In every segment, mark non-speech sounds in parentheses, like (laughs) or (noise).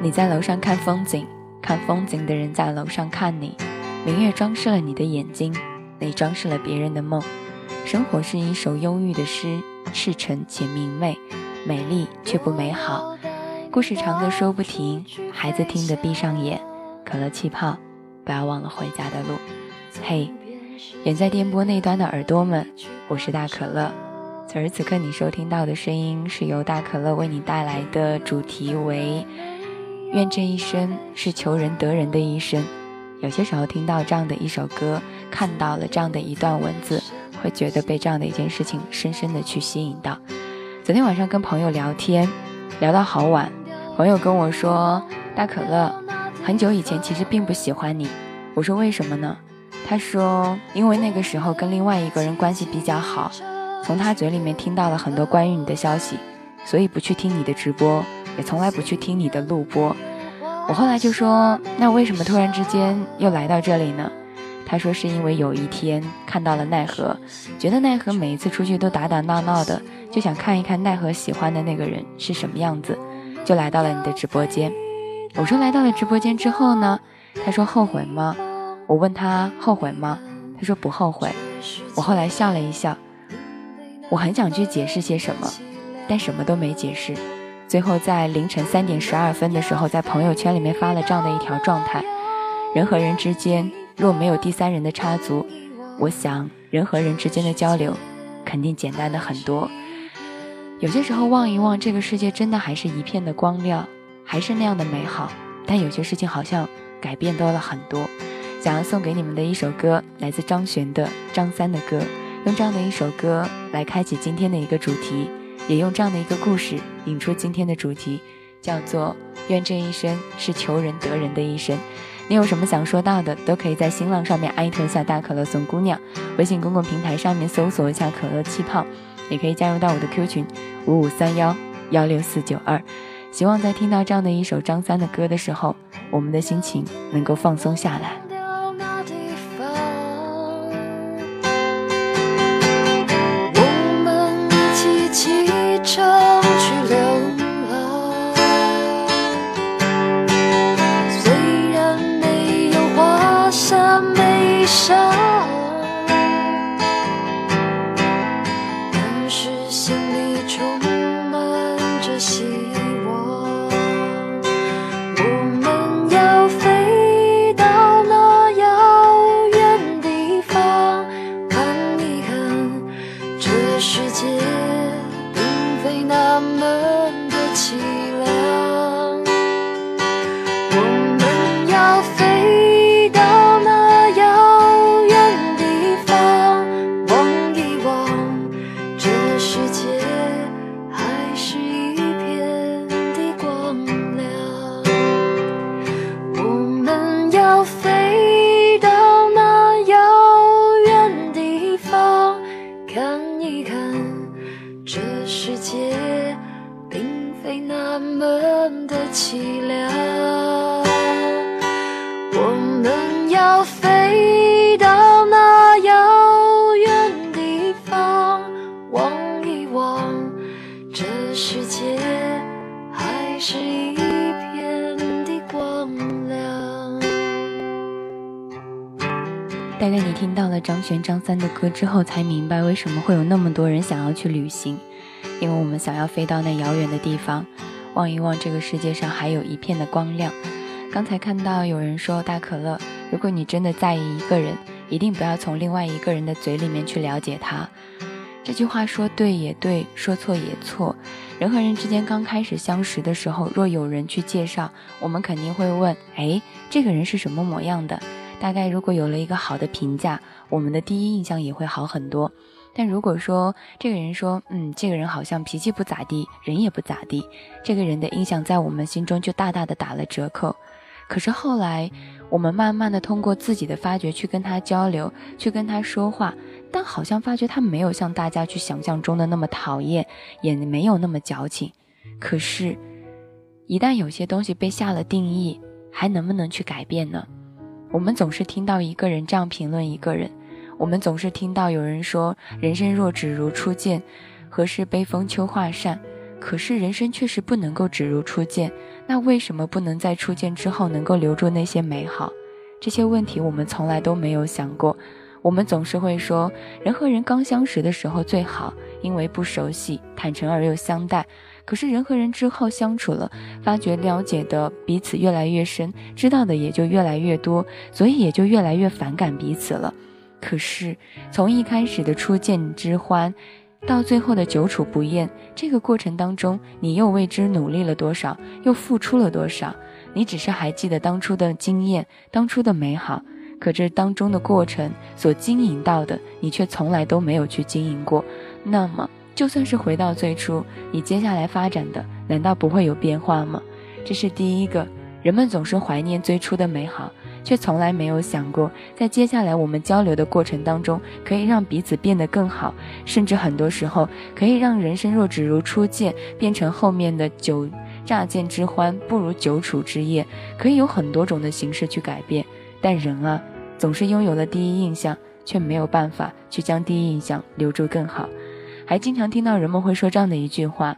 你在楼上看风景，看风景的人在楼上看你。明月装饰了你的眼睛，你装饰了别人的梦。生活是一首忧郁的诗，赤诚且明媚，美丽却不美好。故事长的说不停，孩子听得闭上眼。可乐气泡，不要忘了回家的路。嘿，远在电波那端的耳朵们，我是大可乐。此时此刻你收听到的声音，是由大可乐为你带来的，主题为“愿这一生是求人得人的一生”。有些时候听到这样的一首歌，看到了这样的一段文字。会觉得被这样的一件事情深深的去吸引到。昨天晚上跟朋友聊天，聊到好晚，朋友跟我说：“大可乐，很久以前其实并不喜欢你。”我说：“为什么呢？”他说：“因为那个时候跟另外一个人关系比较好，从他嘴里面听到了很多关于你的消息，所以不去听你的直播，也从来不去听你的录播。”我后来就说：“那为什么突然之间又来到这里呢？”他说是因为有一天看到了奈何，觉得奈何每一次出去都打打闹闹的，就想看一看奈何喜欢的那个人是什么样子，就来到了你的直播间。我说来到了直播间之后呢？他说后悔吗？我问他后悔吗？他说不后悔。我后来笑了一笑，我很想去解释些什么，但什么都没解释。最后在凌晨三点十二分的时候，在朋友圈里面发了这样的一条状态：人和人之间。若没有第三人的插足，我想人和人之间的交流肯定简单的很多。有些时候望一望这个世界，真的还是一片的光亮，还是那样的美好。但有些事情好像改变多了很多。想要送给你们的一首歌，来自张悬的《张三的歌》，用这样的一首歌来开启今天的一个主题，也用这样的一个故事引出今天的主题，叫做“愿这一生是求人得人的一生”。你有什么想说到的，都可以在新浪上面艾特一下大可乐送姑娘，微信公共平台上面搜索一下可乐气泡，也可以加入到我的 Q 群五五三幺幺六四九二。希望在听到这样的一首张三的歌的时候，我们的心情能够放松下来。界并非那么的凄凉，我们要飞到那遥远地方望一望，这世界还是一片的光亮。大概你听到了张悬张三的歌之后，才明白为什么会有那么多人想要去旅行。因为我们想要飞到那遥远的地方，望一望这个世界上还有一片的光亮。刚才看到有人说大可乐，如果你真的在意一个人，一定不要从另外一个人的嘴里面去了解他。这句话说对也对，说错也错。人和人之间刚开始相识的时候，若有人去介绍，我们肯定会问：哎，这个人是什么模样的？大概如果有了一个好的评价，我们的第一印象也会好很多。但如果说这个人说，嗯，这个人好像脾气不咋地，人也不咋地，这个人的印象在我们心中就大大的打了折扣。可是后来，我们慢慢的通过自己的发掘去跟他交流，去跟他说话，但好像发觉他没有像大家去想象中的那么讨厌，也没有那么矫情。可是，一旦有些东西被下了定义，还能不能去改变呢？我们总是听到一个人这样评论一个人，我们总是听到有人说：“人生若只如初见，何事悲风秋画扇。”可是人生确实不能够只如初见，那为什么不能在初见之后能够留住那些美好？这些问题我们从来都没有想过。我们总是会说，人和人刚相识的时候最好，因为不熟悉，坦诚而又相待。可是人和人之后相处了，发觉了解的彼此越来越深，知道的也就越来越多，所以也就越来越反感彼此了。可是从一开始的初见之欢，到最后的久处不厌，这个过程当中，你又为之努力了多少，又付出了多少？你只是还记得当初的经验，当初的美好。可这当中的过程所经营到的，你却从来都没有去经营过。那么，就算是回到最初，你接下来发展的难道不会有变化吗？这是第一个。人们总是怀念最初的美好，却从来没有想过，在接下来我们交流的过程当中，可以让彼此变得更好，甚至很多时候可以让人生若只如初见，变成后面的久乍见之欢，不如久处之厌，可以有很多种的形式去改变。但人啊，总是拥有了第一印象，却没有办法去将第一印象留住更好。还经常听到人们会说这样的一句话：“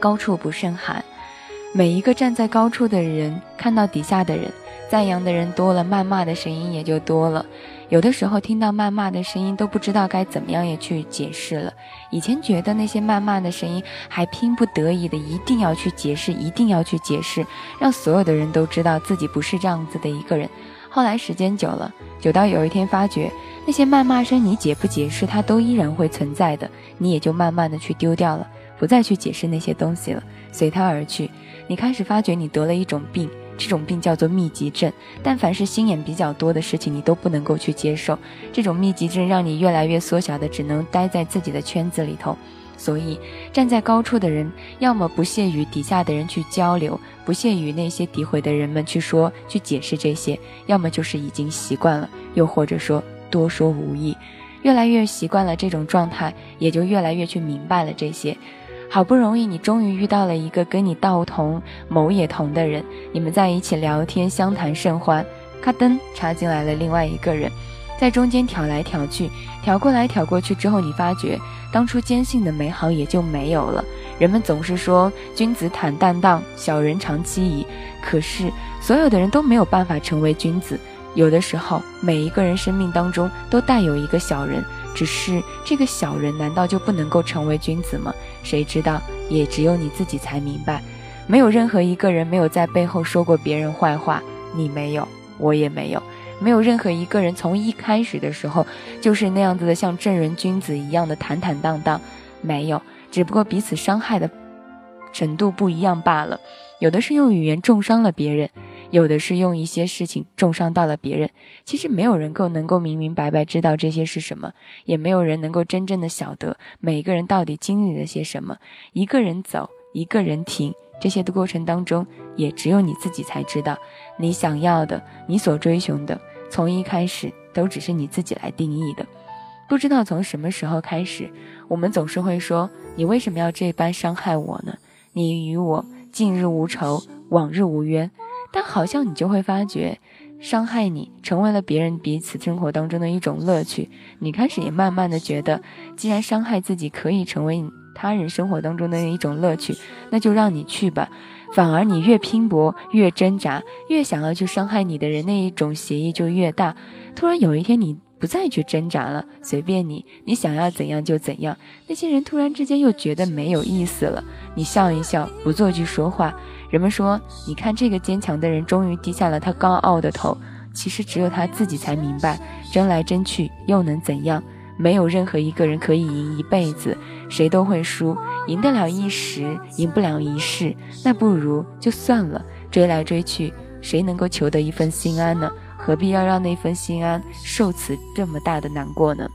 高处不胜寒。”每一个站在高处的人，看到底下的人，赞扬的人多了，谩骂的声音也就多了。有的时候听到谩骂的声音，都不知道该怎么样也去解释了。以前觉得那些谩骂的声音，还拼不得已的一定要去解释，一定要去解释，让所有的人都知道自己不是这样子的一个人。后来时间久了，久到有一天发觉，那些谩骂声你解不解释，它都依然会存在的，你也就慢慢的去丢掉了，不再去解释那些东西了，随它而去。你开始发觉你得了一种病。这种病叫做密集症，但凡是心眼比较多的事情，你都不能够去接受。这种密集症让你越来越缩小的，只能待在自己的圈子里头。所以，站在高处的人，要么不屑于底下的人去交流，不屑于那些诋毁的人们去说、去解释这些；要么就是已经习惯了，又或者说多说无益。越来越习惯了这种状态，也就越来越去明白了这些。好不容易，你终于遇到了一个跟你道同谋也同的人，你们在一起聊天，相谈甚欢。咔噔，插进来了另外一个人，在中间挑来挑去，挑过来挑过去之后，你发觉当初坚信的美好也就没有了。人们总是说君子坦荡荡，小人长戚矣。可是所有的人都没有办法成为君子，有的时候每一个人生命当中都带有一个小人。只是这个小人难道就不能够成为君子吗？谁知道，也只有你自己才明白。没有任何一个人没有在背后说过别人坏话，你没有，我也没有。没有任何一个人从一开始的时候就是那样子的，像正人君子一样的坦坦荡荡，没有。只不过彼此伤害的程度不一样罢了。有的是用语言重伤了别人。有的是用一些事情重伤到了别人，其实没有人够能够明明白白知道这些是什么，也没有人能够真正的晓得每个人到底经历了些什么。一个人走，一个人停，这些的过程当中，也只有你自己才知道。你想要的，你所追寻的，从一开始都只是你自己来定义的。不知道从什么时候开始，我们总是会说：“你为什么要这般伤害我呢？你与我近日无仇，往日无冤。”但好像你就会发觉，伤害你成为了别人彼此生活当中的一种乐趣。你开始也慢慢的觉得，既然伤害自己可以成为他人生活当中的一种乐趣，那就让你去吧。反而你越拼搏，越挣扎，越想要去伤害你的人，那一种协议就越大。突然有一天，你不再去挣扎了，随便你，你想要怎样就怎样。那些人突然之间又觉得没有意思了。你笑一笑，不做句说话。人们说：“你看，这个坚强的人终于低下了他高傲的头。其实只有他自己才明白，争来争去又能怎样？没有任何一个人可以赢一辈子，谁都会输。赢得了一时，赢不了一世，那不如就算了。追来追去，谁能够求得一份心安呢？何必要让那份心安受此这么大的难过呢？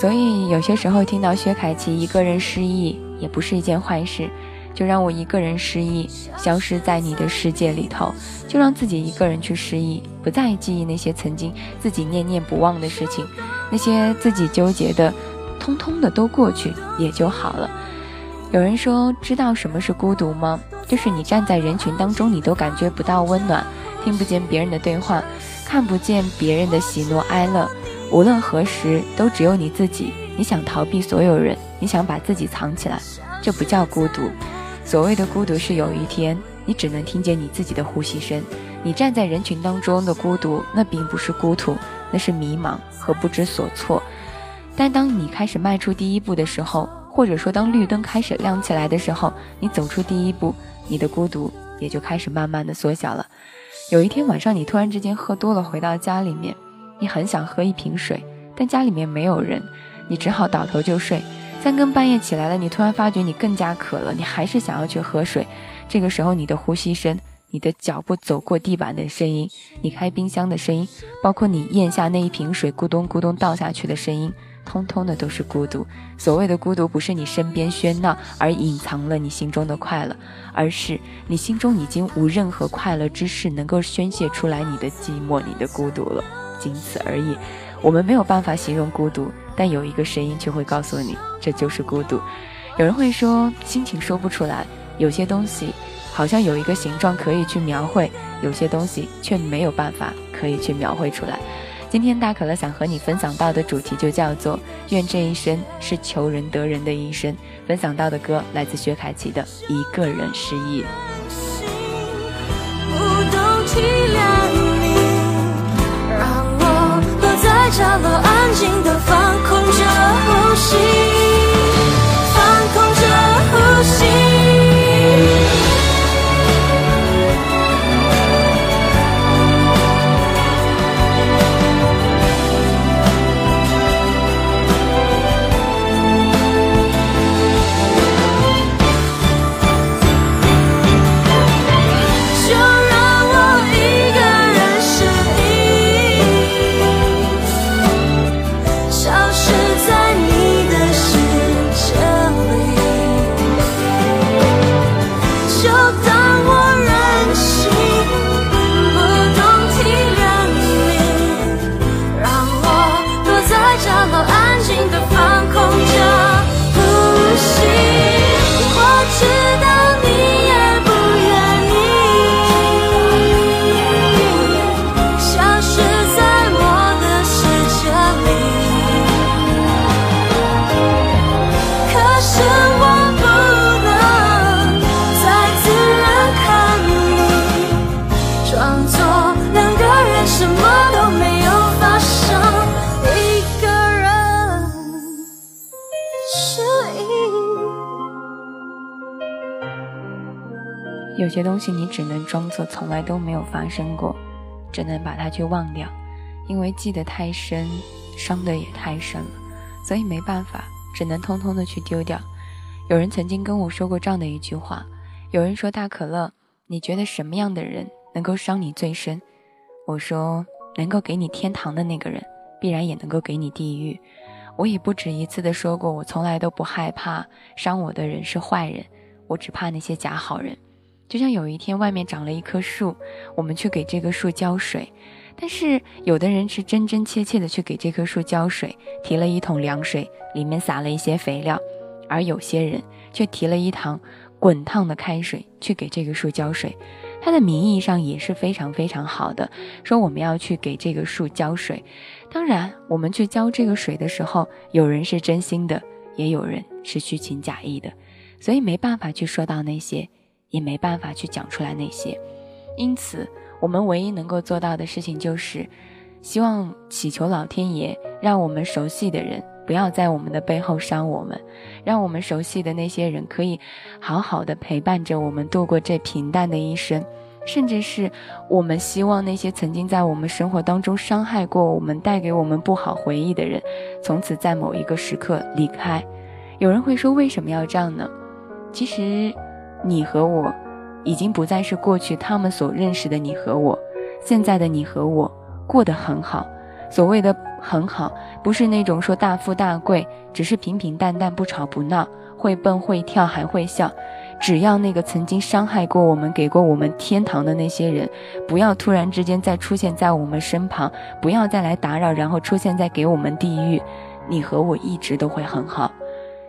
所以，有些时候听到薛凯琪一个人失忆，也不是一件坏事。”就让我一个人失忆，消失在你的世界里头。就让自己一个人去失忆，不再记忆那些曾经自己念念不忘的事情，那些自己纠结的，通通的都过去也就好了。有人说，知道什么是孤独吗？就是你站在人群当中，你都感觉不到温暖，听不见别人的对话，看不见别人的喜怒哀乐，无论何时都只有你自己。你想逃避所有人，你想把自己藏起来，这不叫孤独。所谓的孤独是有一天你只能听见你自己的呼吸声。你站在人群当中的孤独，那并不是孤独，那是迷茫和不知所措。但当你开始迈出第一步的时候，或者说当绿灯开始亮起来的时候，你走出第一步，你的孤独也就开始慢慢的缩小了。有一天晚上，你突然之间喝多了，回到家里面，你很想喝一瓶水，但家里面没有人，你只好倒头就睡。三更半夜起来了，你突然发觉你更加渴了，你还是想要去喝水。这个时候，你的呼吸声。你的脚步走过地板的声音，你开冰箱的声音，包括你咽下那一瓶水咕咚咕咚倒下去的声音，通通的都是孤独。所谓的孤独，不是你身边喧闹而隐藏了你心中的快乐，而是你心中已经无任何快乐之事能够宣泄出来你的寂寞、你的孤独了，仅此而已。我们没有办法形容孤独，但有一个声音却会告诉你，这就是孤独。有人会说，心情说不出来，有些东西。好像有一个形状可以去描绘，有些东西却没有办法可以去描绘出来。今天大可乐想和你分享到的主题就叫做“愿这一生是求人得人的一生”。分享到的歌来自薛凯琪的《一个人失忆》。角落，安静的放空着呼吸，放空着呼吸。有些东西你只能装作从来都没有发生过，只能把它去忘掉，因为记得太深，伤的也太深了，所以没办法，只能通通的去丢掉。有人曾经跟我说过这样的一句话：有人说大可乐，你觉得什么样的人能够伤你最深？我说，能够给你天堂的那个人，必然也能够给你地狱。我也不止一次的说过，我从来都不害怕伤我的人是坏人，我只怕那些假好人。就像有一天外面长了一棵树，我们去给这棵树浇水，但是有的人是真真切切的去给这棵树浇水，提了一桶凉水，里面撒了一些肥料，而有些人却提了一塘滚烫的开水去给这个树浇水，他的名义上也是非常非常好的，说我们要去给这个树浇水，当然我们去浇这个水的时候，有人是真心的，也有人是虚情假意的，所以没办法去说到那些。也没办法去讲出来那些，因此我们唯一能够做到的事情就是，希望祈求老天爷，让我们熟悉的人不要在我们的背后伤我们，让我们熟悉的那些人可以好好的陪伴着我们度过这平淡的一生，甚至是我们希望那些曾经在我们生活当中伤害过我们、带给我们不好回忆的人，从此在某一个时刻离开。有人会说，为什么要这样呢？其实。你和我，已经不再是过去他们所认识的你和我，现在的你和我过得很好。所谓的很好，不是那种说大富大贵，只是平平淡淡，不吵不闹，会蹦会跳还会笑。只要那个曾经伤害过我们、给过我们天堂的那些人，不要突然之间再出现在我们身旁，不要再来打扰，然后出现在给我们地狱，你和我一直都会很好。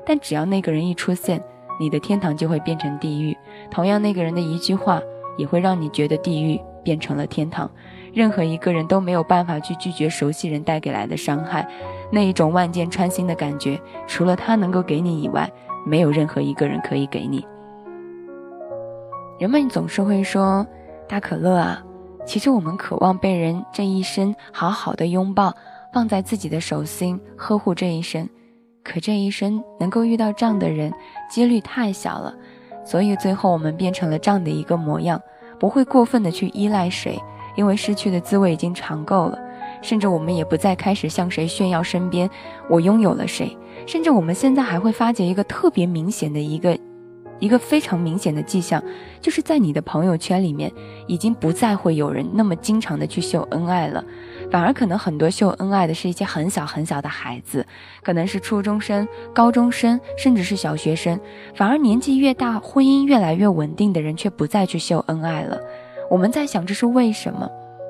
但只要那个人一出现，你的天堂就会变成地狱，同样那个人的一句话也会让你觉得地狱变成了天堂。任何一个人都没有办法去拒绝熟悉人带给来的伤害，那一种万箭穿心的感觉，除了他能够给你以外，没有任何一个人可以给你。人们总是会说：“大可乐啊，其实我们渴望被人这一生好好的拥抱，放在自己的手心呵护这一生。可这一生能够遇到这样的人，几率太小了，所以最后我们变成了这样的一个模样，不会过分的去依赖谁。”因为失去的滋味已经尝够了，甚至我们也不再开始向谁炫耀身边我拥有了谁，甚至我们现在还会发觉一个特别明显的一个，一个非常明显的迹象，就是在你的朋友圈里面，已经不再会有人那么经常的去秀恩爱了，反而可能很多秀恩爱的是一些很小很小的孩子，可能是初中生、高中生，甚至是小学生，反而年纪越大，婚姻越来越稳定的人却不再去秀恩爱了。我们在想这是为什么？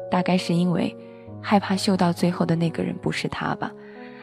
大概是因为害怕秀到最后的那个人不是他吧，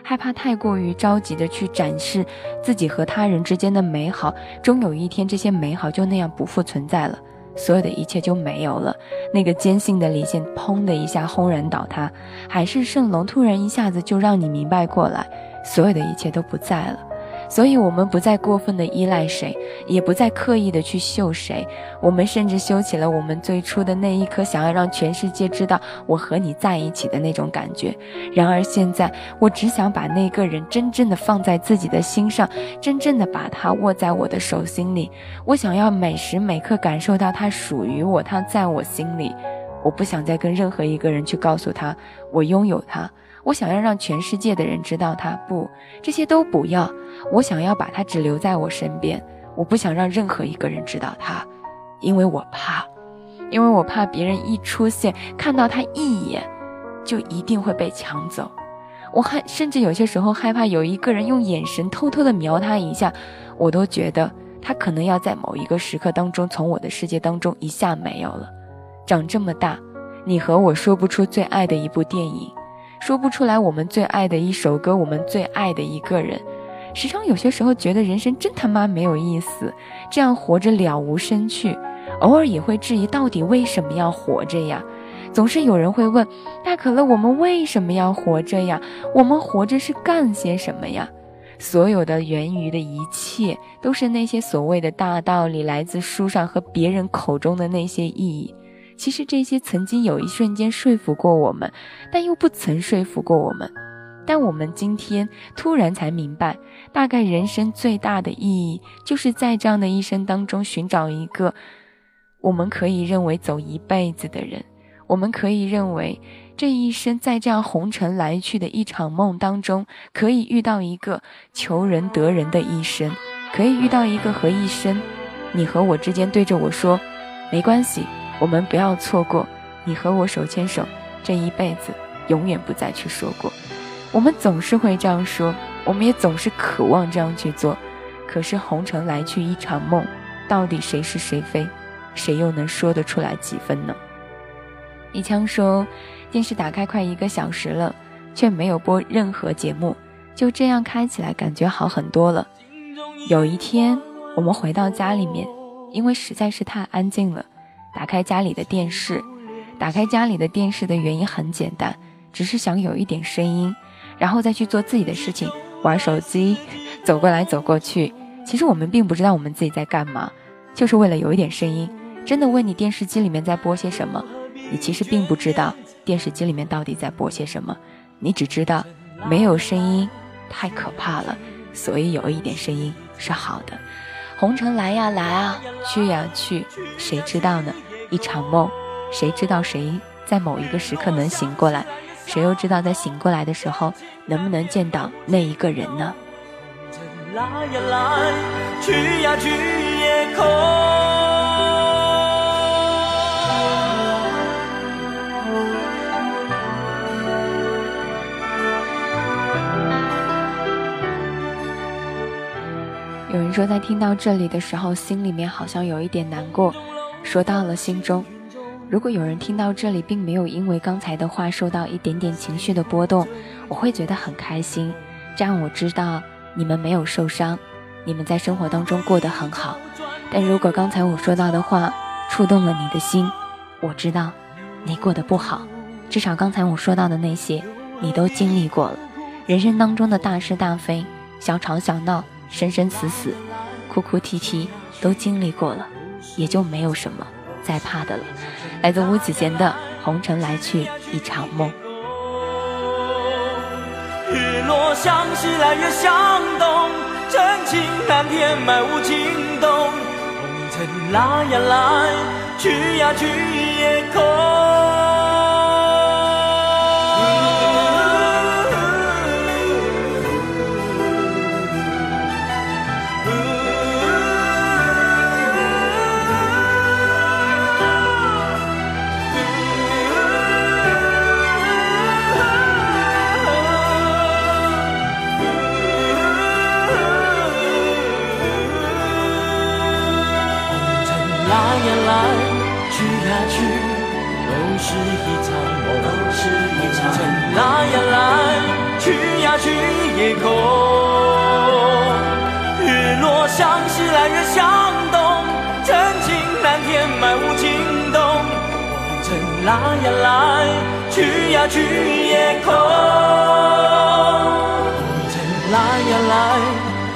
害怕太过于着急的去展示自己和他人之间的美好，终有一天这些美好就那样不复存在了，所有的一切就没有了。那个坚信的理线砰的一下轰然倒塌，海市蜃楼突然一下子就让你明白过来，所有的一切都不在了。所以，我们不再过分的依赖谁，也不再刻意的去秀谁。我们甚至修起了我们最初的那一颗想要让全世界知道我和你在一起的那种感觉。然而现在，我只想把那个人真正的放在自己的心上，真正的把他握在我的手心里。我想要每时每刻感受到他属于我，他在我心里。我不想再跟任何一个人去告诉他我拥有他。我想要让全世界的人知道他，不，这些都不要。我想要把他只留在我身边，我不想让任何一个人知道他，因为我怕，因为我怕别人一出现，看到他一眼，就一定会被抢走。我害，甚至有些时候害怕有一个人用眼神偷偷的瞄他一下，我都觉得他可能要在某一个时刻当中从我的世界当中一下没有了。长这么大，你和我说不出最爱的一部电影。说不出来，我们最爱的一首歌，我们最爱的一个人，时常有些时候觉得人生真他妈没有意思，这样活着了无生趣。偶尔也会质疑，到底为什么要活着呀？总是有人会问，大可乐，我们为什么要活着呀？我们活着是干些什么呀？所有的源于的一切，都是那些所谓的大道理，来自书上和别人口中的那些意义。其实这些曾经有一瞬间说服过我们，但又不曾说服过我们。但我们今天突然才明白，大概人生最大的意义，就是在这样的一生当中寻找一个我们可以认为走一辈子的人。我们可以认为这一生在这样红尘来去的一场梦当中，可以遇到一个求人得人的一生，可以遇到一个和一生你和我之间对着我说，没关系。我们不要错过你和我手牵手这一辈子，永远不再去说过。我们总是会这样说，我们也总是渴望这样去做。可是红尘来去一场梦，到底谁是谁非，谁又能说得出来几分呢？一枪说，电视打开快一个小时了，却没有播任何节目，就这样开起来感觉好很多了。有一天，我们回到家里面，因为实在是太安静了。打开家里的电视，打开家里的电视的原因很简单，只是想有一点声音，然后再去做自己的事情，玩手机，走过来走过去。其实我们并不知道我们自己在干嘛，就是为了有一点声音。真的问你电视机里面在播些什么，你其实并不知道电视机里面到底在播些什么，你只知道没有声音太可怕了，所以有一点声音是好的。红尘来呀来啊，去呀去，谁知道呢？一场梦，谁知道谁在某一个时刻能醒过来？谁又知道在醒过来的时候能不能见到那一个人呢？来呀来，去呀去，夜空。有人说，在听到这里的时候，心里面好像有一点难过。说到了心中，如果有人听到这里，并没有因为刚才的话受到一点点情绪的波动，我会觉得很开心。这样我知道你们没有受伤，你们在生活当中过得很好。但如果刚才我说到的话触动了你的心，我知道你过得不好，至少刚才我说到的那些，你都经历过了。人生当中的大是大非、小吵小闹、生生死死、哭哭啼啼，都经历过了，也就没有什么再怕的了。来自吴子贤的《红尘来去一场梦》。日落向西，来月向东，真情难填，满无情动。红尘来呀来，去呀去也空。来呀来，去呀去，也空，日落向西来，月向东，真情难填，满无情动。红尘来呀来，去呀去也空。红尘来呀来，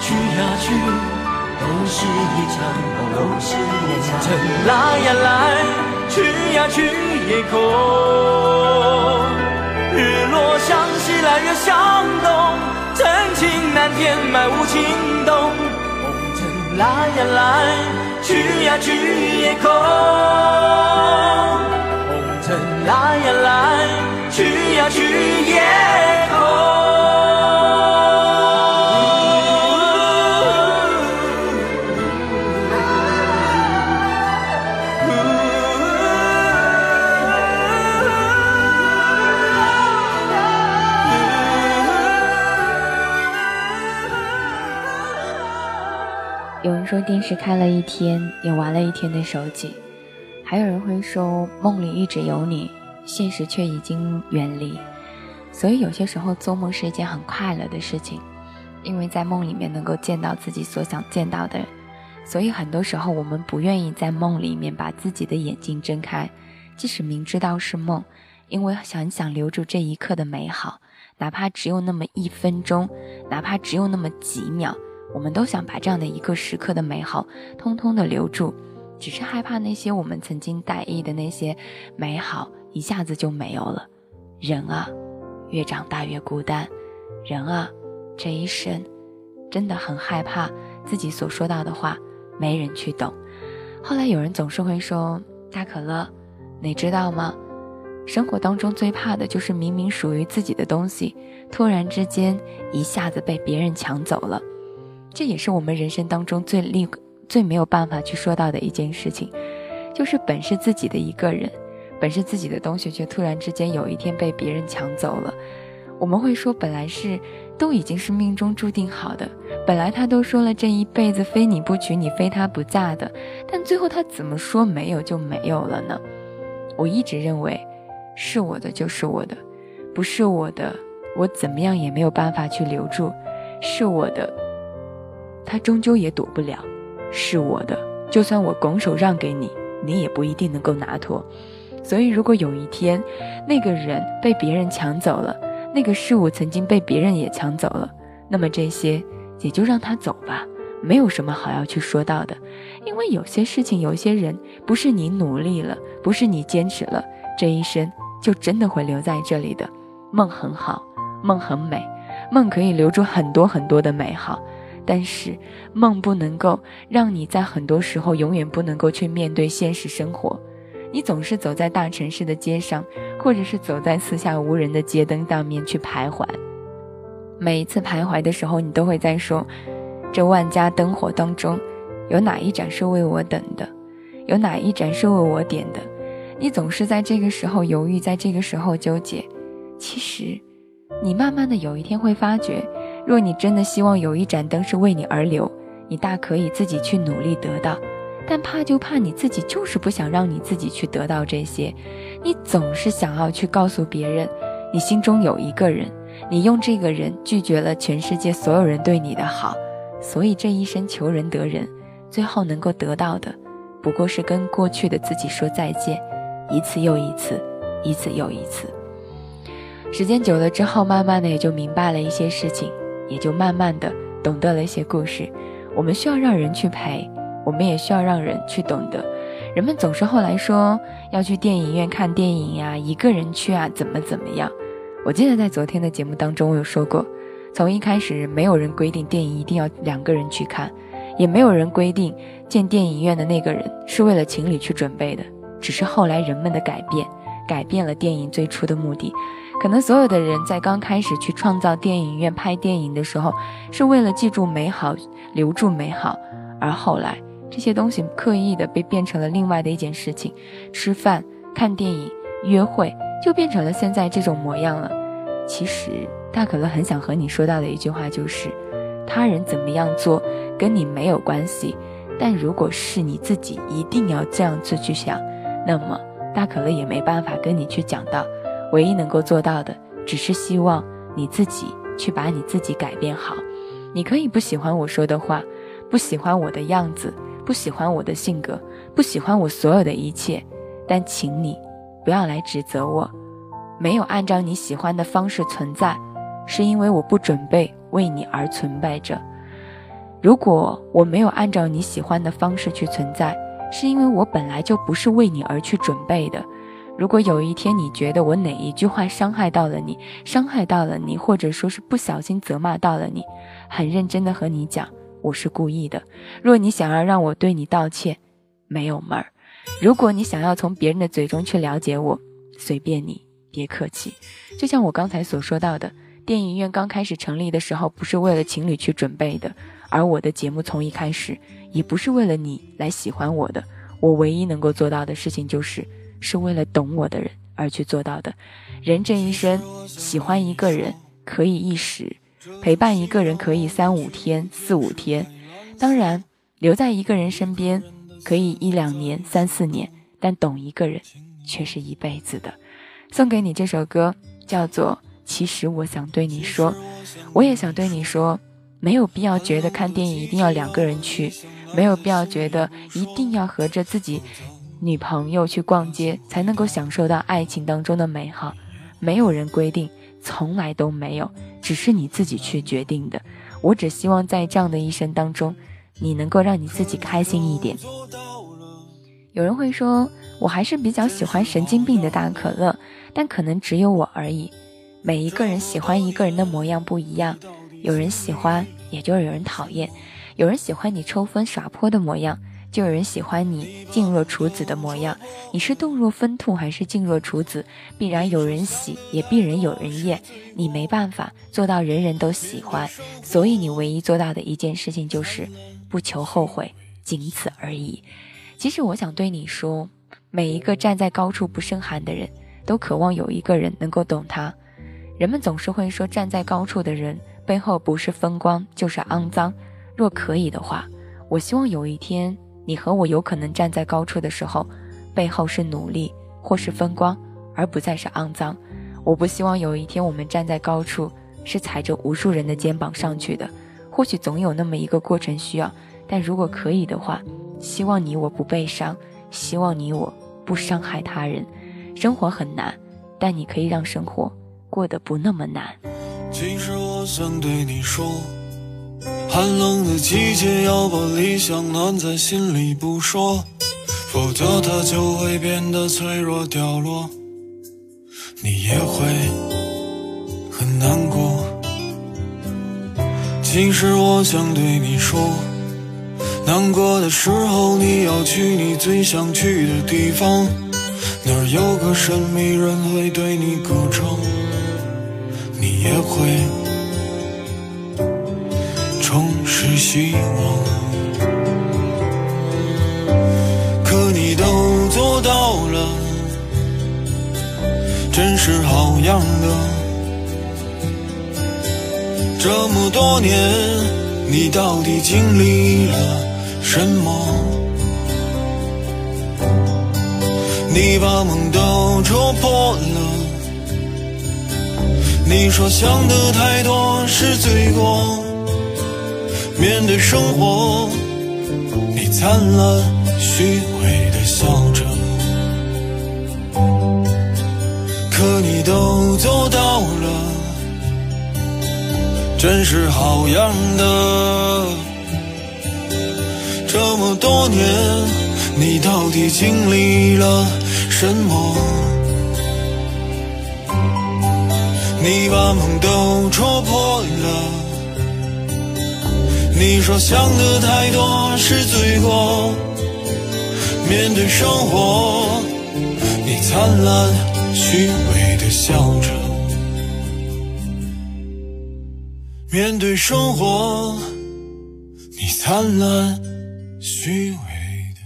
去呀去，都是一场梦。红尘来呀来，去呀去也空。日，月向东。真情难填，埋无情洞。红尘来呀来，去呀去也空。红尘来呀来，去呀去也空。说电视开了一天，也玩了一天的手机，还有人会说梦里一直有你，现实却已经远离。所以有些时候做梦是一件很快乐的事情，因为在梦里面能够见到自己所想见到的人。所以很多时候我们不愿意在梦里面把自己的眼睛睁开，即使明知道是梦，因为很想留住这一刻的美好，哪怕只有那么一分钟，哪怕只有那么几秒。我们都想把这样的一个时刻的美好通通的留住，只是害怕那些我们曾经在意的那些美好一下子就没有了。人啊，越长大越孤单。人啊，这一生真的很害怕自己所说到的话没人去懂。后来有人总是会说：“大可乐，你知道吗？生活当中最怕的就是明明属于自己的东西，突然之间一下子被别人抢走了。”这也是我们人生当中最令、最没有办法去说到的一件事情，就是本是自己的一个人，本是自己的东西，却突然之间有一天被别人抢走了。我们会说，本来是都已经是命中注定好的，本来他都说了这一辈子非你不娶，你非他不嫁的，但最后他怎么说没有就没有了呢？我一直认为，是我的就是我的，不是我的，我怎么样也没有办法去留住，是我的。他终究也躲不了，是我的。就算我拱手让给你，你也不一定能够拿脱。所以，如果有一天那个人被别人抢走了，那个事物曾经被别人也抢走了，那么这些也就让他走吧，没有什么好要去说到的。因为有些事情，有些人，不是你努力了，不是你坚持了，这一生就真的会留在这里的。梦很好，梦很美，梦可以留住很多很多的美好。但是梦不能够让你在很多时候永远不能够去面对现实生活，你总是走在大城市的街上，或者是走在四下无人的街灯当面去徘徊。每一次徘徊的时候，你都会在说：这万家灯火当中，有哪一盏是为我等的？有哪一盏是为我点的？你总是在这个时候犹豫，在这个时候纠结。其实，你慢慢的有一天会发觉。若你真的希望有一盏灯是为你而留，你大可以自己去努力得到，但怕就怕你自己就是不想让你自己去得到这些，你总是想要去告诉别人，你心中有一个人，你用这个人拒绝了全世界所有人对你的好，所以这一生求人得人，最后能够得到的，不过是跟过去的自己说再见，一次又一次，一次又一次。时间久了之后，慢慢的也就明白了一些事情，也就慢慢的懂得了一些故事。我们需要让人去陪，我们也需要让人去懂得。人们总是后来说要去电影院看电影呀，一个人去啊，怎么怎么样？我记得在昨天的节目当中，我有说过，从一开始没有人规定电影一定要两个人去看，也没有人规定进电影院的那个人是为了情侣去准备的，只是后来人们的改变，改变了电影最初的目的。可能所有的人在刚开始去创造电影院拍电影的时候，是为了记住美好，留住美好，而后来。这些东西刻意的被变成了另外的一件事情，吃饭、看电影、约会，就变成了现在这种模样了。其实大可乐很想和你说到的一句话就是：他人怎么样做跟你没有关系，但如果是你自己一定要这样子去想，那么大可乐也没办法跟你去讲到。唯一能够做到的，只是希望你自己去把你自己改变好。你可以不喜欢我说的话，不喜欢我的样子。不喜欢我的性格，不喜欢我所有的一切，但请你不要来指责我，没有按照你喜欢的方式存在，是因为我不准备为你而存在着。如果我没有按照你喜欢的方式去存在，是因为我本来就不是为你而去准备的。如果有一天你觉得我哪一句话伤害到了你，伤害到了你，或者说是不小心责骂到了你，很认真的和你讲。我是故意的。若你想要让我对你道歉，没有门儿。如果你想要从别人的嘴中去了解我，随便你，别客气。就像我刚才所说到的，电影院刚开始成立的时候，不是为了情侣去准备的，而我的节目从一开始也不是为了你来喜欢我的。我唯一能够做到的事情，就是是为了懂我的人而去做到的。人这一生，喜欢一个人可以一时。陪伴一个人可以三五天、四五天，当然留在一个人身边可以一两年、三四年，但懂一个人却是一辈子的。送给你这首歌，叫做《其实我想对你说》，我也想对你说，没有必要觉得看电影一定要两个人去，没有必要觉得一定要和着自己女朋友去逛街才能够享受到爱情当中的美好，没有人规定。从来都没有，只是你自己去决定的。我只希望在这样的一生当中，你能够让你自己开心一点。有人会说，我还是比较喜欢神经病的大可乐，但可能只有我而已。每一个人喜欢一个人的模样不一样，有人喜欢，也就有人讨厌。有人喜欢你抽风耍泼的模样。就有人喜欢你静若处子的模样，你是动若疯兔还是静若处子，必然有人喜，也必然有人厌。你没办法做到人人都喜欢，所以你唯一做到的一件事情就是不求后悔，仅此而已。其实我想对你说，每一个站在高处不胜寒的人，都渴望有一个人能够懂他。人们总是会说，站在高处的人背后不是风光就是肮脏。若可以的话，我希望有一天。你和我有可能站在高处的时候，背后是努力或是风光，而不再是肮脏。我不希望有一天我们站在高处是踩着无数人的肩膀上去的，或许总有那么一个过程需要。但如果可以的话，希望你我不悲伤，希望你我不伤害他人。生活很难，但你可以让生活过得不那么难。其实我想对你说。寒冷的季节，要把理想暖在心里不说，否则它就会变得脆弱掉落，你也会很难过。其实我想对你说，难过的时候你要去你最想去的地方，那儿有个神秘人会对你歌唱，你也会。总是希望，可你都做到了，真是好样的。这么多年，你到底经历了什么？你把梦都戳破了。你说想的太多是罪过。面对生活，你灿烂虚伪的笑着，可你都做到了，真是好样的。这么多年，你到底经历了什么？你把梦都戳破了。你说想的太多是罪过，面对生活，你灿烂虚伪的笑着。面对生活，你灿烂虚伪的。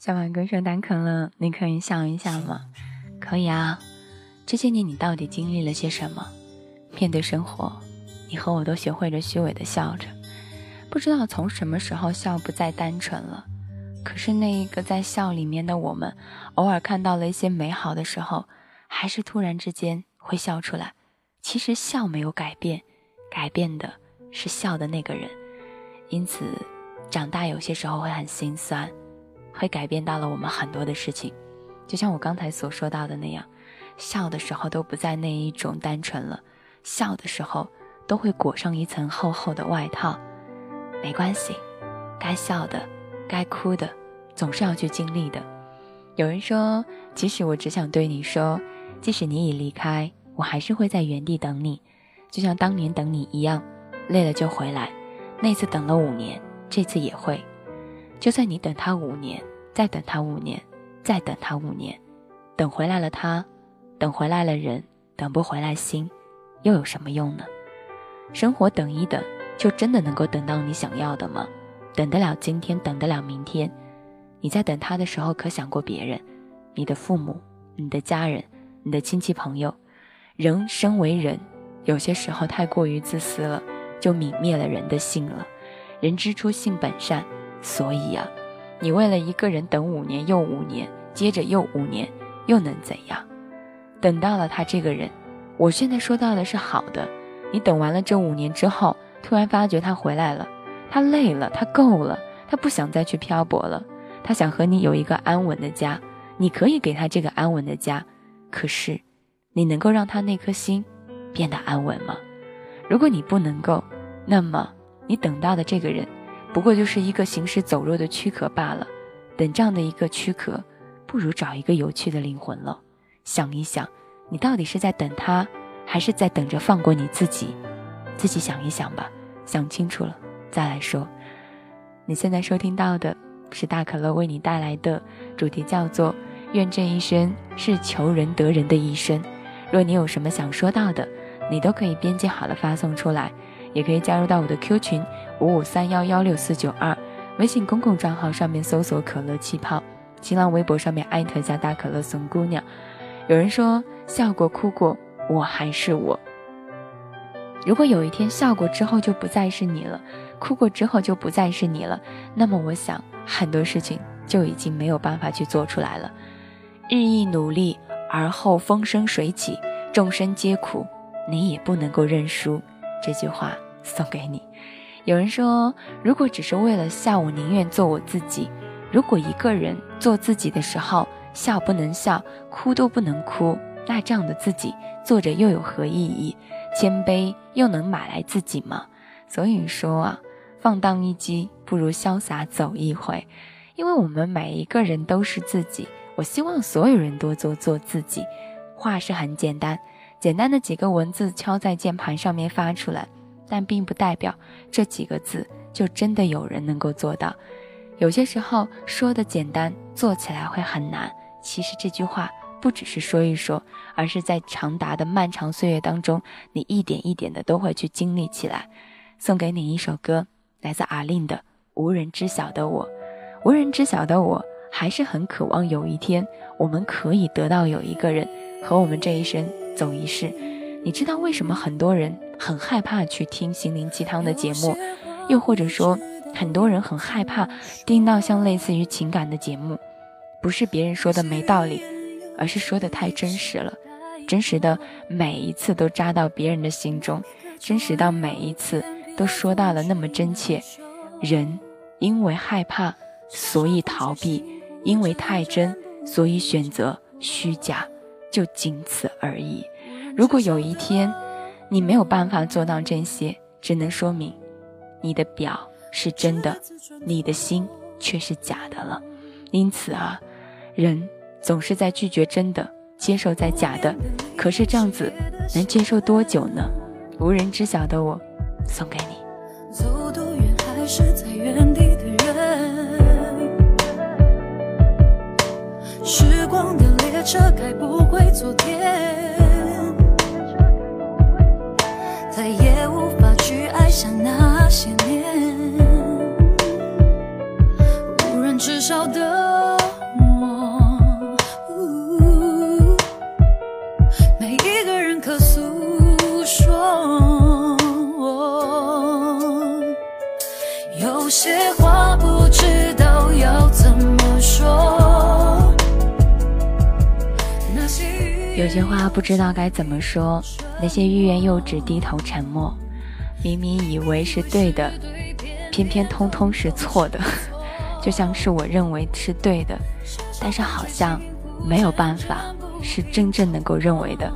小马歌声单可乐，你可以笑一笑吗？可以啊。这些年你到底经历了些什么？面对生活，你和我都学会着虚伪的笑着。不知道从什么时候笑不再单纯了，可是那一个在笑里面的我们，偶尔看到了一些美好的时候，还是突然之间会笑出来。其实笑没有改变，改变的是笑的那个人。因此，长大有些时候会很心酸，会改变到了我们很多的事情。就像我刚才所说到的那样，笑的时候都不再那一种单纯了，笑的时候都会裹上一层厚厚的外套。没关系，该笑的，该哭的，总是要去经历的。有人说，即使我只想对你说，即使你已离开，我还是会在原地等你，就像当年等你一样。累了就回来，那次等了五年，这次也会。就算你等他五年，再等他五年，再等他五年，等回来了他，等回来了人，等不回来心，又有什么用呢？生活等一等。就真的能够等到你想要的吗？等得了今天，等得了明天？你在等他的时候，可想过别人？你的父母、你的家人、你的亲戚朋友？人生为人，有些时候太过于自私了，就泯灭了人的性了。人之初，性本善，所以啊，你为了一个人等五年又五年，接着又五年，又能怎样？等到了他这个人，我现在说到的是好的。你等完了这五年之后。突然发觉他回来了，他累了，他够了，他不想再去漂泊了，他想和你有一个安稳的家。你可以给他这个安稳的家，可是，你能够让他那颗心变得安稳吗？如果你不能够，那么你等到的这个人，不过就是一个行尸走肉的躯壳罢了。等这样的一个躯壳，不如找一个有趣的灵魂了。想一想，你到底是在等他，还是在等着放过你自己？自己想一想吧。想清楚了再来说。你现在收听到的是大可乐为你带来的主题，叫做“愿这一生是求人得人的一生”。若你有什么想说到的，你都可以编辑好了发送出来，也可以加入到我的 Q 群五五三幺幺六四九二，微信公共账号上面搜索“可乐气泡”，新浪微博上面艾特一下大可乐怂姑娘。有人说笑过哭过，我还是我。如果有一天笑过之后就不再是你了，哭过之后就不再是你了，那么我想很多事情就已经没有办法去做出来了。日益努力，而后风生水起，众生皆苦，你也不能够认输。这句话送给你。有人说，如果只是为了笑，我宁愿做我自己。如果一个人做自己的时候笑不能笑，哭都不能哭，那这样的自己做着又有何意义？谦卑又能买来自己吗？所以说啊，放荡一击不如潇洒走一回，因为我们每一个人都是自己。我希望所有人都做做自己。话是很简单，简单的几个文字敲在键盘上面发出来，但并不代表这几个字就真的有人能够做到。有些时候说的简单，做起来会很难。其实这句话。不只是说一说，而是在长达的漫长岁月当中，你一点一点的都会去经历起来。送给你一首歌，来自阿令的《无人知晓的我》。无人知晓的我，还是很渴望有一天，我们可以得到有一个人和我们这一生走一世。你知道为什么很多人很害怕去听心灵鸡汤的节目，又或者说很多人很害怕听到像类似于情感的节目？不是别人说的没道理。而是说的太真实了，真实的每一次都扎到别人的心中，真实到每一次都说到了那么真切。人因为害怕，所以逃避；因为太真，所以选择虚假。就仅此而已。如果有一天你没有办法做到这些，只能说明你的表是真的，你的心却是假的了。因此啊，人总是在拒绝真的，接受在假的。可是这样子能接受多久呢？无人知晓的我，送给你。走多远还是在原地的人，时光的列车开不回昨天，再也无法去爱上那些年，无人知晓的有些话不知道该怎么说，那些欲言又止、低头沉默，明明以为是对的，偏偏通通是错的，(laughs) 就像是我认为是对的，但是好像没有办法是真正能够认为的，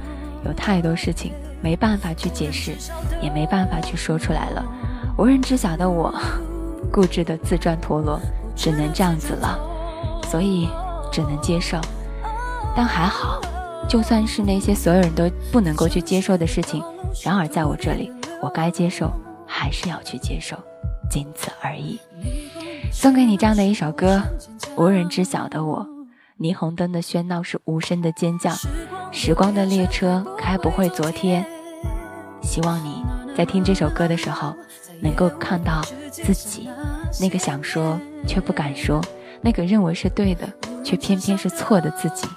有太多事情没办法去解释，也没办法去说出来了。无人知晓的我，(laughs) 固执的自转陀螺，只能这样子了，所以只能接受。但还好，就算是那些所有人都不能够去接受的事情，然而在我这里，我该接受还是要去接受，仅此而已。送给你这样的一首歌，无人知晓的我。霓虹灯的喧闹是无声的尖叫，时光的列车开不回昨天。希望你在听这首歌的时候，能够看到自己那个想说却不敢说，那个认为是对的却偏偏是错的自己。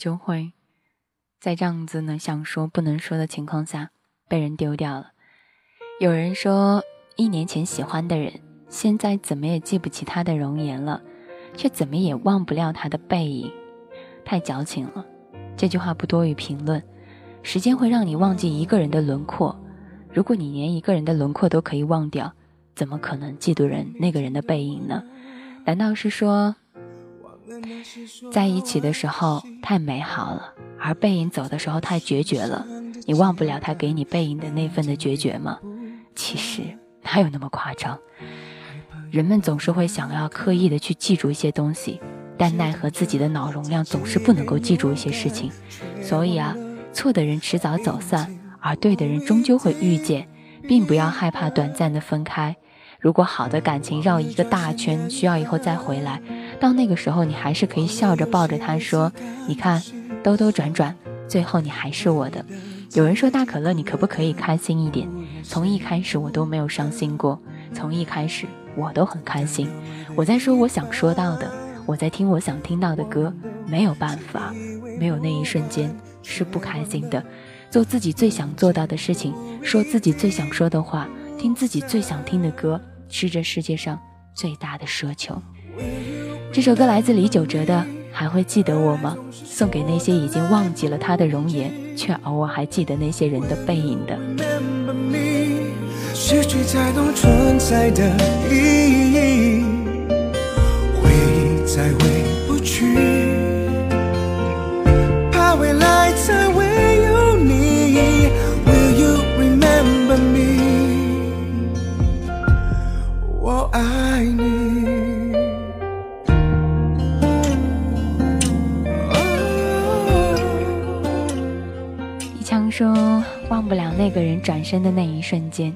就会，在这样子呢想说不能说的情况下被人丢掉了。有人说，一年前喜欢的人，现在怎么也记不起他的容颜了，却怎么也忘不了他的背影，太矫情了。这句话不多于评论。时间会让你忘记一个人的轮廓，如果你连一个人的轮廓都可以忘掉，怎么可能嫉妒人那个人的背影呢？难道是说？在一起的时候太美好了，而背影走的时候太决绝了。你忘不了他给你背影的那份的决绝吗？其实哪有那么夸张？人们总是会想要刻意的去记住一些东西，但奈何自己的脑容量总是不能够记住一些事情。所以啊，错的人迟早走散，而对的人终究会遇见，并不要害怕短暂的分开。如果好的感情绕一个大圈，需要以后再回来，到那个时候，你还是可以笑着抱着他说：“你看，兜兜转转，最后你还是我的。”有人说大可乐，你可不可以开心一点？从一开始我都没有伤心过，从一开始我都很开心。我在说我想说到的，我在听我想听到的歌，没有办法，没有那一瞬间是不开心的。做自己最想做到的事情，说自己最想说的话，听自己最想听的歌。是这世界上最大的奢求。这首歌来自李玖哲的《还会记得我吗》，送给那些已经忘记了他的容颜，却偶尔还记得那些人的背影的。Remember me，失去才懂存在的意义，回忆再回不去，怕未来再会有你。Will you remember me？我爱你。说忘不了那个人转身的那一瞬间，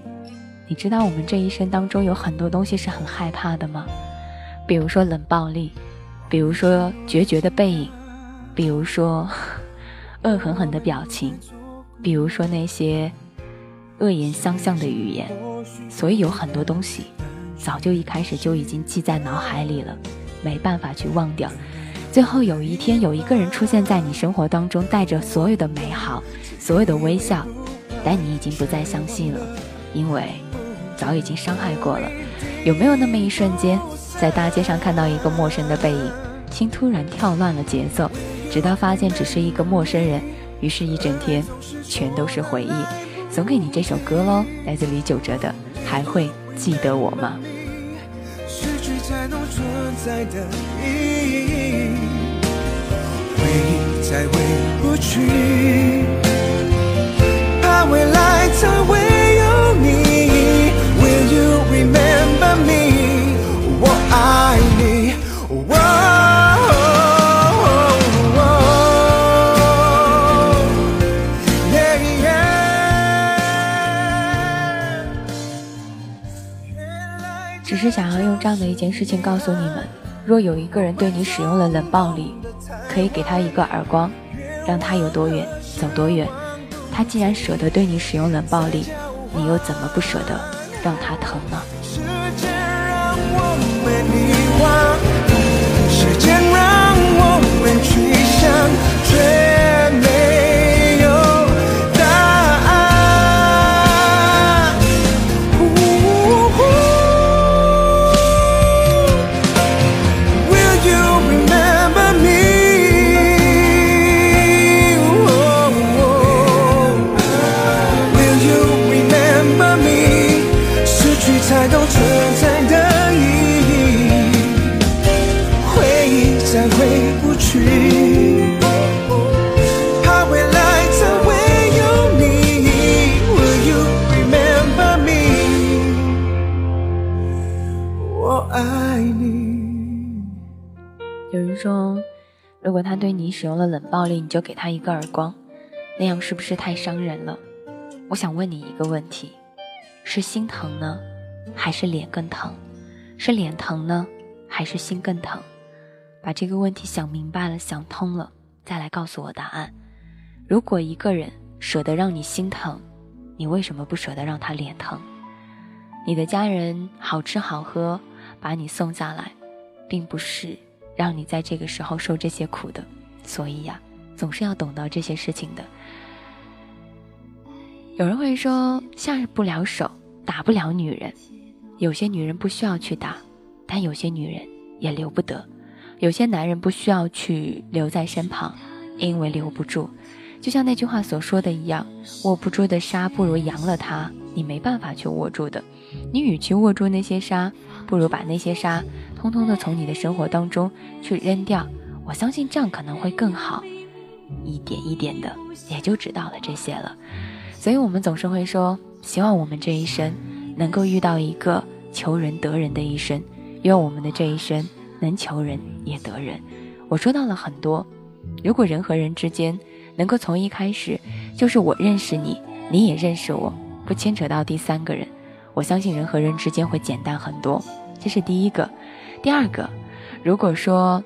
你知道我们这一生当中有很多东西是很害怕的吗？比如说冷暴力，比如说决绝的背影，比如说 (laughs) 恶狠狠的表情，比如说那些恶言相向的语言。所以有很多东西，早就一开始就已经记在脑海里了，没办法去忘掉。最后有一天，有一个人出现在你生活当中，带着所有的美好，所有的微笑，但你已经不再相信了，因为早已经伤害过了。有没有那么一瞬间，在大街上看到一个陌生的背影，心突然跳乱了节奏，直到发现只是一个陌生人，于是一整天全都是回忆。送给你这首歌喽，来自李玖哲的《还会记得我吗》。失去才能存在的意义，回忆再回不去，未来才会有你。Will you remember me？我爱你。Yeah, yeah 只是想要用这样的一件事情告诉你们：若有一个人对你使用了冷暴力，可以给他一个耳光，让他有多远走多远。他既然舍得对你使用冷暴力，你又怎么不舍得让他疼呢？时间让我们遗忘，时间让我们去想，却没才懂存在的意义，回忆再回不去，怕未来才会有你。Will you remember me？我爱你。有人说，如果他对你使用了冷暴力，你就给他一个耳光，那样是不是太伤人了？我想问你一个问题：是心疼呢，还是脸更疼？是脸疼呢，还是心更疼？把这个问题想明白了、想通了，再来告诉我答案。如果一个人舍得让你心疼，你为什么不舍得让他脸疼？你的家人好吃好喝，把你送下来，并不是让你在这个时候受这些苦的。所以呀，总是要懂得这些事情的。有人会说，下不了手，打不了女人。有些女人不需要去打，但有些女人也留不得。有些男人不需要去留在身旁，因为留不住。就像那句话所说的一样，握不住的沙，不如扬了它。你没办法去握住的，你与其握住那些沙，不如把那些沙通通的从你的生活当中去扔掉。我相信这样可能会更好，一点一点的也就知道了这些了。所以我们总是会说，希望我们这一生能够遇到一个求人得人的一生，愿我们的这一生能求人也得人。我说到了很多，如果人和人之间能够从一开始就是我认识你，你也认识我，不牵扯到第三个人，我相信人和人之间会简单很多。这是第一个。第二个，如果说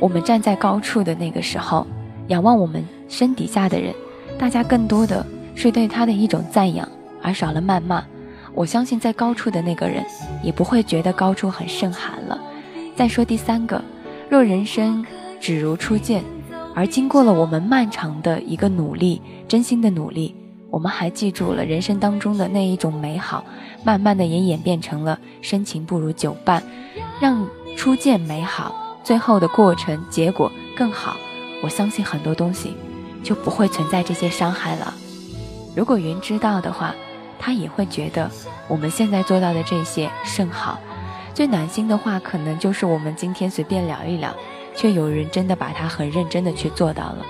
我们站在高处的那个时候，仰望我们身底下的人，大家更多的是对他的一种赞扬，而少了谩骂。我相信在高处的那个人也不会觉得高处很甚寒了。再说第三个，若人生只如初见，而经过了我们漫长的一个努力，真心的努力，我们还记住了人生当中的那一种美好，慢慢的也演变成了深情不如久伴，让初见美好，最后的过程结果更好。我相信很多东西就不会存在这些伤害了。如果云知道的话，他也会觉得我们现在做到的这些甚好。最暖心的话，可能就是我们今天随便聊一聊，却有人真的把它很认真的去做到了。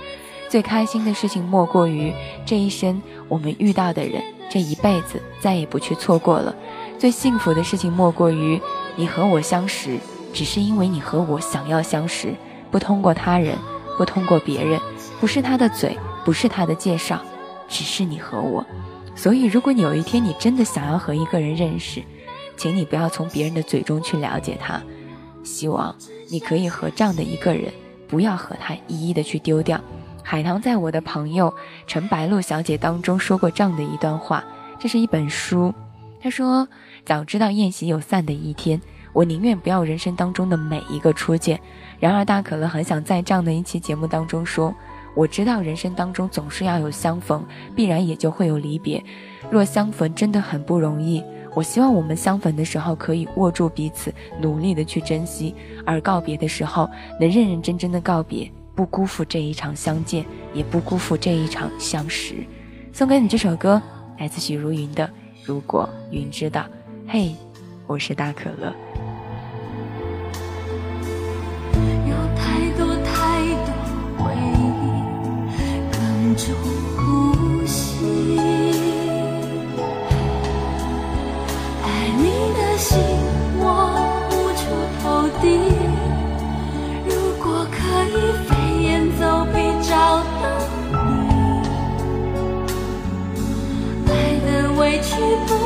最开心的事情莫过于这一生我们遇到的人，这一辈子再也不去错过了。最幸福的事情莫过于你和我相识，只是因为你和我想要相识，不通过他人，不通过别人，不是他的嘴，不是他的介绍，只是你和我。所以，如果你有一天你真的想要和一个人认识，请你不要从别人的嘴中去了解他。希望你可以和这样的一个人，不要和他一一的去丢掉。海棠在我的朋友陈白露小姐当中说过这样的一段话，这是一本书。她说：“早知道宴席有散的一天，我宁愿不要人生当中的每一个初见。”然而，大可乐很想在这样的一期节目当中说。我知道人生当中总是要有相逢，必然也就会有离别。若相逢真的很不容易，我希望我们相逢的时候可以握住彼此，努力的去珍惜；而告别的时候能认认真真的告别，不辜负这一场相见，也不辜负这一场相识。送给你这首歌，来自许茹芸的《如果云知道》。嘿，我是大可乐。中呼吸，爱你的心我无处投递。如果可以飞檐走壁找到你，爱的委屈不。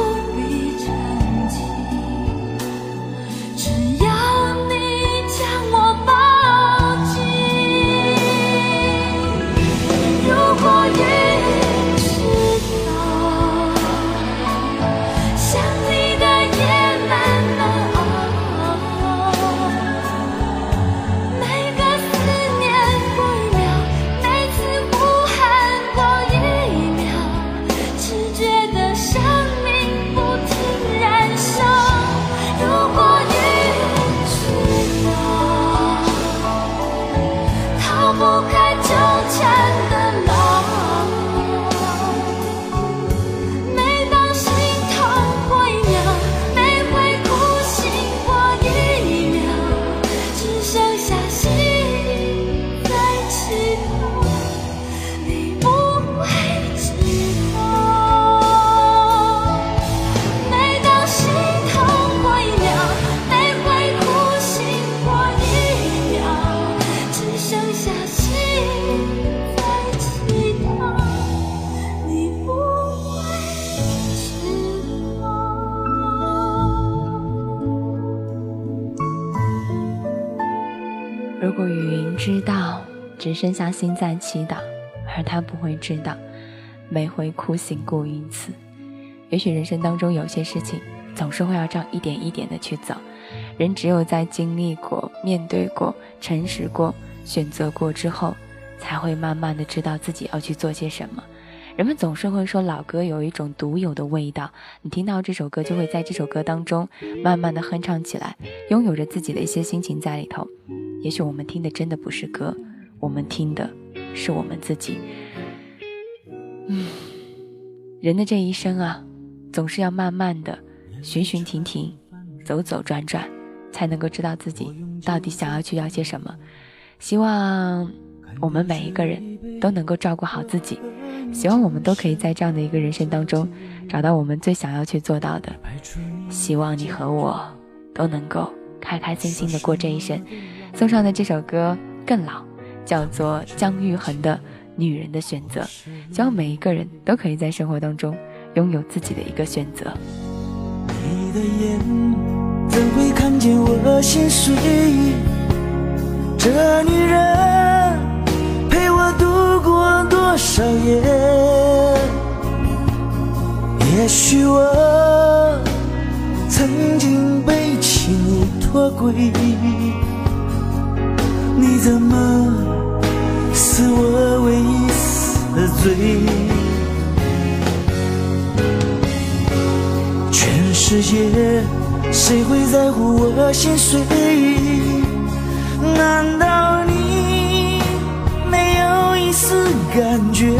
剩下心在祈祷，而他不会知道，每回哭醒过一次。也许人生当中有些事情，总是会要这样一点一点的去走。人只有在经历过、面对过、诚实过、选择过之后，才会慢慢的知道自己要去做些什么。人们总是会说老歌有一种独有的味道，你听到这首歌，就会在这首歌当中慢慢的哼唱起来，拥有着自己的一些心情在里头。也许我们听的真的不是歌。我们听的是我们自己。嗯，人的这一生啊，总是要慢慢的寻寻停停，走走转转，才能够知道自己到底想要去要些什么。希望我们每一个人都能够照顾好自己，希望我们都可以在这样的一个人生当中找到我们最想要去做到的。希望你和我都能够开开心心的过这一生。送上的这首歌更老。叫做姜育恒的女人的选择，希望每一个人都可以在生活当中拥有自己的一个选择。你的眼怎会看见我心碎？这女人陪我度过多少夜？也许我曾经背弃你脱轨，你怎么？是我唯一死罪。全世界谁会在乎我心碎？难道你没有一丝感觉？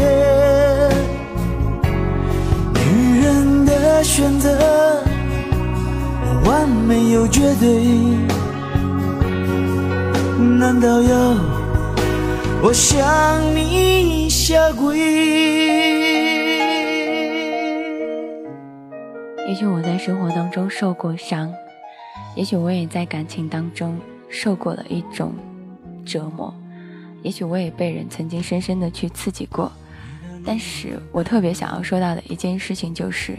女人的选择，完美又绝对，难道要？我向你下跪。也许我在生活当中受过伤，也许我也在感情当中受过了一种折磨，也许我也被人曾经深深的去刺激过，但是我特别想要说到的一件事情就是，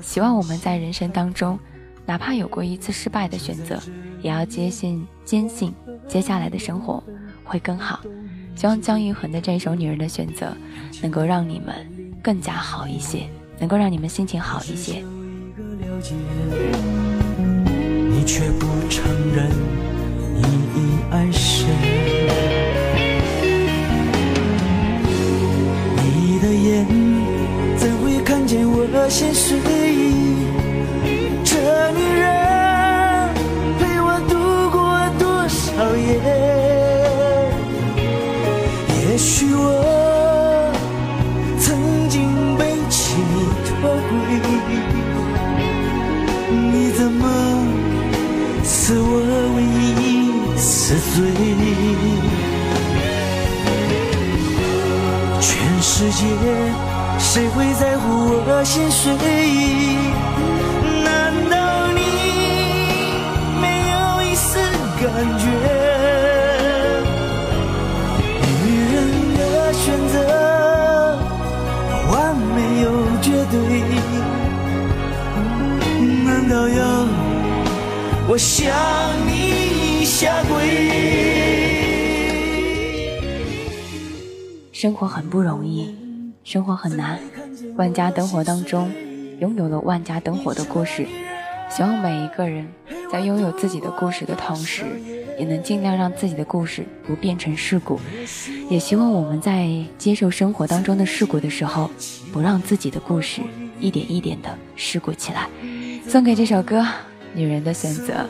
希望我们在人生当中，哪怕有过一次失败的选择，也要坚信坚信接下来的生活会更好。希望姜育恒的这首《女人的选择》能够让你们更加好一些，能够让你们心情好一些。你却不承认你已爱谁，你的眼怎会看见我心碎？这女人陪我度过多少夜？许我曾经被情拖轨，你怎么赐我唯一死罪？全世界谁会在乎我心碎？我向你下跪。生活很不容易，生活很难。万家灯火当中，拥有了万家灯火的故事。希望每一个人在拥有自己的故事的同时，也能尽量让自己的故事不变成事故。也希望我们在接受生活当中的事故的时候，不让自己的故事一点一点的事故起来。送给这首歌。女人的选择，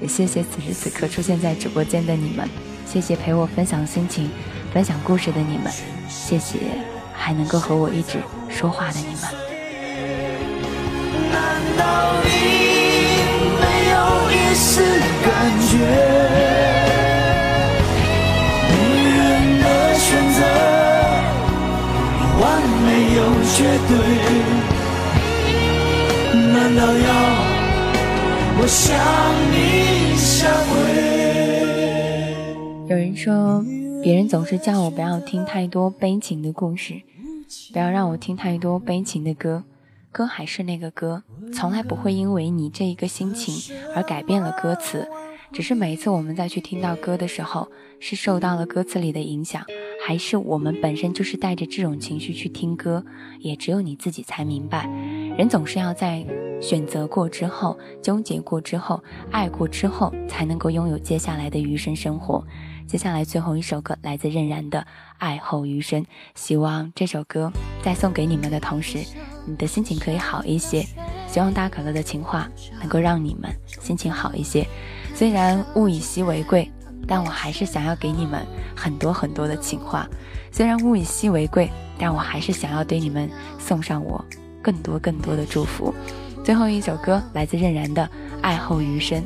也谢谢此时此刻出现在直播间的你们，谢谢陪我分享心情、分享故事的你们，谢谢还能够和我一直说话的你们。难道你没有一丝感觉？女人的选择，完美又绝对，难道要？我向你下跪。有人说，别人总是叫我不要听太多悲情的故事，不要让我听太多悲情的歌。歌还是那个歌，从来不会因为你这一个心情而改变了歌词。只是每一次我们再去听到歌的时候，是受到了歌词里的影响，还是我们本身就是带着这种情绪去听歌，也只有你自己才明白。人总是要在选择过之后、纠结过之后、爱过之后，才能够拥有接下来的余生生活。接下来最后一首歌来自任然的《爱后余生》，希望这首歌在送给你们的同时，你的心情可以好一些。希望大可乐的情话能够让你们心情好一些。虽然物以稀为贵，但我还是想要给你们很多很多的情话。虽然物以稀为贵，但我还是想要对你们送上我。更多更多的祝福。最后一首歌来自任然的《爱后余生》，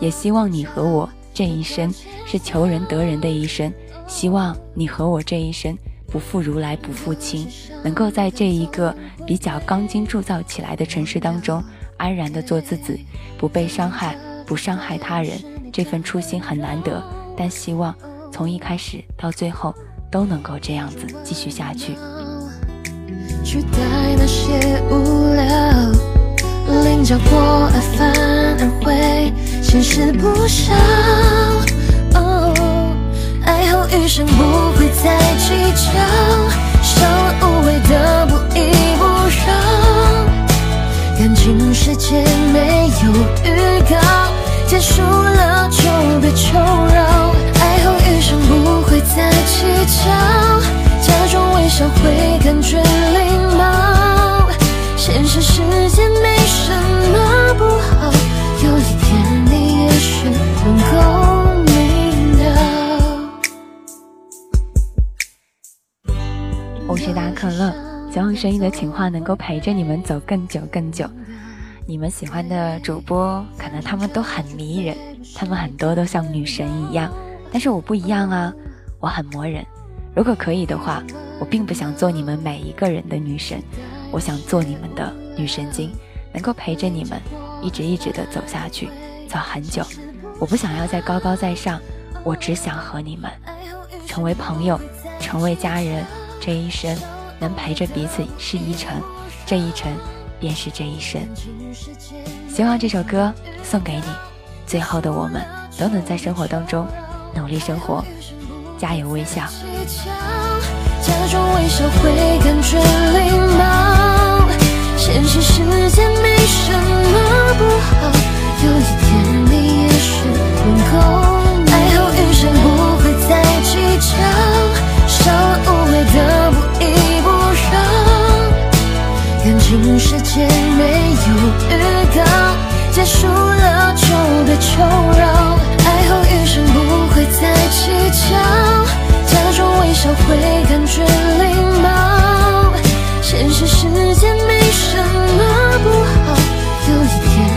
也希望你和我这一生是求人得人的一生。希望你和我这一生不负如来不负卿，能够在这一个比较钢筋铸造起来的城市当中，安然的做自己，不被伤害，不伤害他人。这份初心很难得，但希望从一开始到最后都能够这样子继续下去。取代那些无聊，棱角过爱反而会现实不少。爱后余生不会再计较，少了无谓的不依不饶。感情世界没有预告，结束了就别求饶。爱后余生不会再计较。假装微笑会感觉礼貌，现实世界没什么不好，有一天你也许能够明了。我是大可乐，希望声音的情话能够陪着你们走更久更久。你们喜欢的主播，可能他们都很迷人，他们很多都像女神一样，但是我不一样啊，我很磨人。如果可以的话，我并不想做你们每一个人的女神，我想做你们的女神经，能够陪着你们一直一直的走下去，走很久。我不想要再高高在上，我只想和你们成为朋友，成为家人，这一生能陪着彼此是一程，这一程便是这一生。希望这首歌送给你，最后的我们都能在生活当中努力生活，加油微笑。假装微笑会感觉礼貌，现实世界没什么不好，有一天你也能够。爱余生不会再计较，不。感情世界没有预告结束了就别求饶爱后余生不会再计较假装微笑会感觉礼貌现实世界没什么不好有一点